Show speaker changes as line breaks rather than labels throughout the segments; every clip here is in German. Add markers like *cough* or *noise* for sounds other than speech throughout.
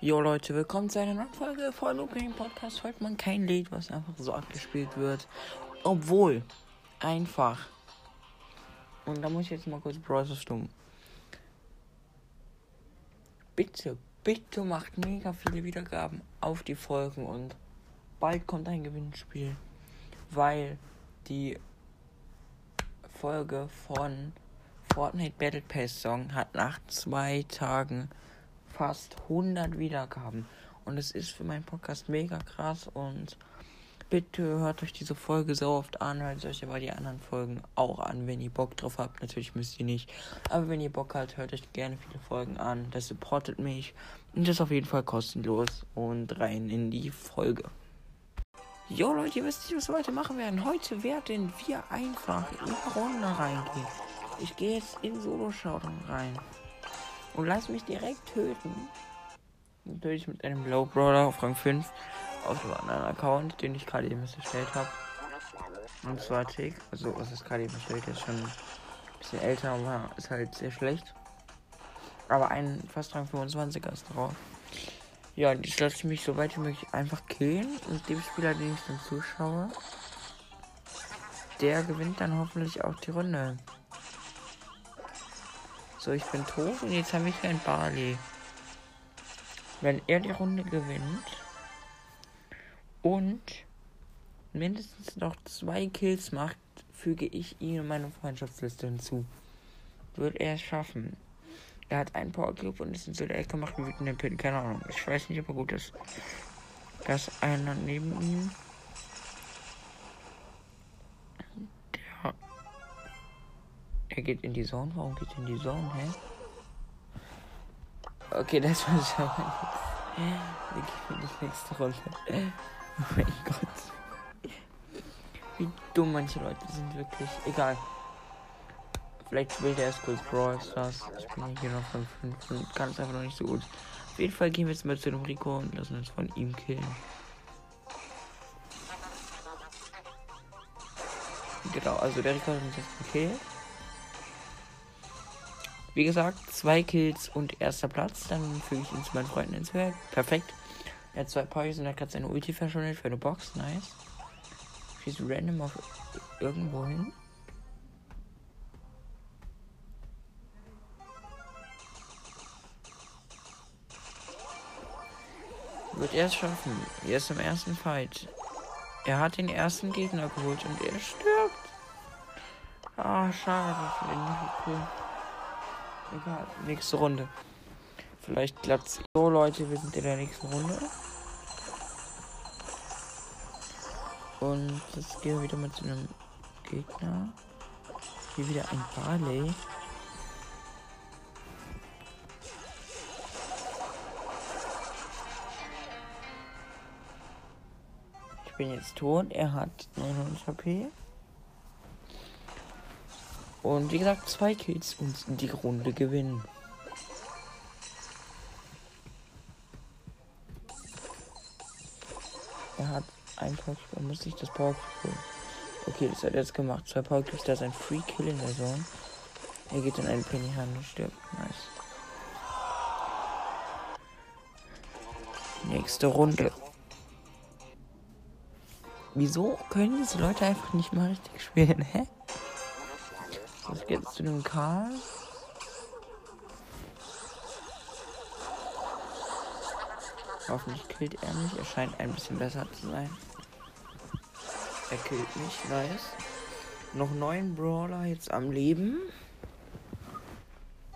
Jo Leute, willkommen zu einer neuen Folge von Looping Podcast. Heute mal kein Lied, was einfach so abgespielt wird. Obwohl, einfach. Und da muss ich jetzt mal kurz Browser stumm. Bitte, bitte macht mega viele Wiedergaben auf die Folgen und bald kommt ein Gewinnspiel. Weil die Folge von Fortnite Battle Pass Song hat nach zwei Tagen fast 100 Wiedergaben. Und es ist für meinen Podcast mega krass. Und bitte hört euch diese Folge so oft an. Hört euch aber die anderen Folgen auch an, wenn ihr Bock drauf habt. Natürlich müsst ihr nicht. Aber wenn ihr Bock habt, hört euch gerne viele Folgen an. Das supportet mich. Und das ist auf jeden Fall kostenlos. Und rein in die Folge. Jo Leute, ihr wisst nicht, was wir heute machen werden. Heute werden wir einfach in die Runde reingehen. Ich gehe jetzt in Solo-Showdown rein. Und lass mich direkt töten. Natürlich mit einem Low Brawler auf Rang 5 auf einem anderen Account, den ich gerade eben erstellt habe. Und zwar Tick. Also, was ist gerade eben erstellt? ist schon ein bisschen älter, aber ist halt sehr schlecht. Aber ein fast Rang 25er ist drauf. Ja, und jetzt lasse ich mich so weit wie möglich einfach killen. Und dem Spieler, den ich dann zuschaue, der gewinnt dann hoffentlich auch die Runde. So, ich bin tot und jetzt habe ich ein Barley. Wenn er die Runde gewinnt und mindestens noch zwei Kills macht, füge ich ihn in meine Freundschaftsliste hinzu. Wird er es schaffen? Er hat einen Power Cube und ist in so der Ecke gemacht und wütenden Pin. Keine Ahnung. Ich weiß nicht, ob er gut ist. Da ist einer neben ihm. Er geht in die Zone. Warum geht er in die Zone, hä? Okay, das war schon *laughs* mal Wir gehen in die nächste Runde. Oh mein Gott. Wie dumm manche Leute sind wirklich. Egal. Vielleicht spielt er erst kurz Brawl Stars. Ich bin hier noch von 5 und kann es einfach noch nicht so gut. Auf jeden Fall gehen wir jetzt mal zu dem Rico und lassen uns von ihm killen. Genau, also der Rico hat uns jetzt gekillt. Wie gesagt, zwei Kills und erster Platz. Dann füge ich ihn zu meinen Freunden ins Werk. Perfekt. Er hat zwei Poys und er hat seine Ulti verschwunden für eine Box. Nice. Schießt random auf irgendwo hin. Wird er es schaffen? Er ist im ersten Fight. Er hat den ersten Gegner geholt und er stirbt. Ah, schade für den Cool. Egal, nächste Runde. Vielleicht klappt's. So, Leute, wir sind in der nächsten Runde. Und jetzt gehen wir wieder mit zu einem Gegner. Hier wieder ein Barley. Ich bin jetzt tot. Er hat 900 HP. Und wie gesagt, zwei Kills und die Runde gewinnen. Er hat ein Power Er muss sich das Power holen. Okay, das hat er jetzt gemacht. Zwei Power Cubes, da ist ein Free Kill in der Zone. Er geht in eine Penny Hand und stirbt. Nice. Nächste Runde. Wieso können diese Leute einfach nicht mal richtig spielen, hä? Was geht zu dem Karl? Hoffentlich killt er mich. Er scheint ein bisschen besser zu sein. Er killt mich, nice. Noch neun Brawler jetzt am Leben.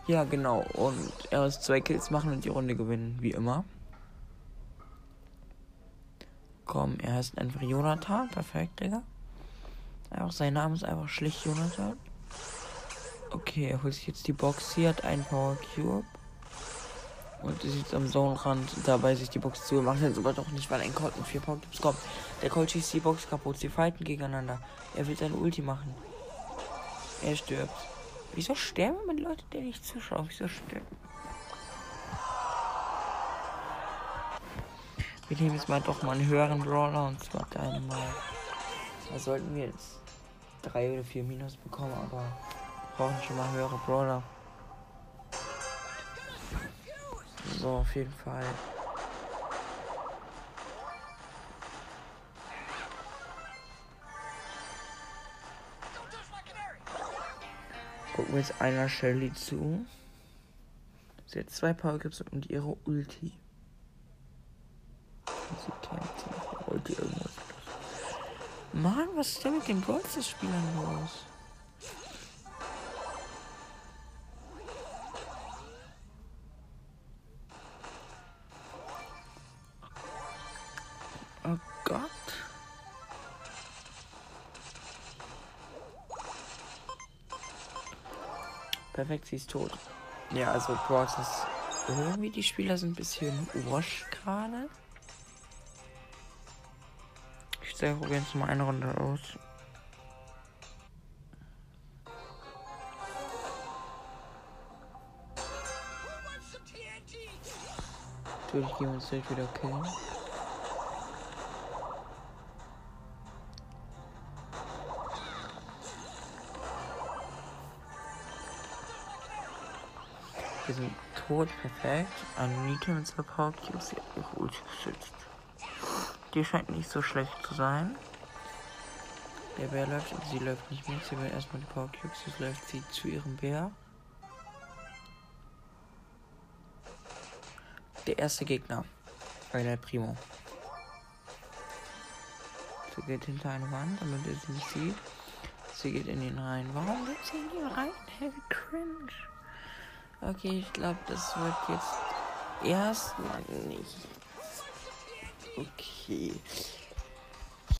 Ja, genau. Und er muss zwei Kills machen und die Runde gewinnen, wie immer. Komm, er heißt einfach Jonathan. Perfekt, Digga. Einfach sein Name ist einfach schlicht Jonathan. Okay, er holt sich jetzt die Box hier, hat einen Power Cube. Und ist jetzt am Zonenrand dabei, sich die Box zu machen. Jetzt aber doch nicht, weil ein Colt mit vier Power Cubes kommt. Der Colt schießt die Box kaputt. Sie fighten gegeneinander. Er will seine Ulti machen. Er stirbt. Wieso sterben mit Leute, die nicht zuschauen? Wieso sterben? Wir nehmen jetzt mal doch mal einen höheren Brawler und zwar Dynamite. Da sollten wir jetzt drei oder vier Minus bekommen, aber brauchen schon mal höhere Brawler. So, auf jeden Fall. Gucken wir jetzt einer Shelly zu. Sie hat zwei Power Gips und ihre Ulti. Sie kämpft Ulti irgendwas. Mann, was ist denn mit den Brawlstars-Spielern los? Oh Gott. Perfekt, sie ist tot. Ja, also Bros ist irgendwie die Spieler sind ein bisschen wash gerade. Ich zeige jetzt mal eine Runde aus. Natürlich gehen wir uns gleich wieder killen. Wir sind tot, perfekt. Anita mit zwei Power Cubes, die Ulti geschützt. Die scheint nicht so schlecht zu sein. Der Bär läuft, aber sie läuft nicht mit. Sie will erstmal die Power Cubes, jetzt läuft sie zu ihrem Bär. Der erste Gegner. Bei der Primo. Sie geht hinter eine Wand, damit er sie nicht sieht. Sie geht in den rein. Warum geht sie in den rein? Heavy Cringe. Okay, ich glaube, das wird jetzt erstmal nicht. Okay.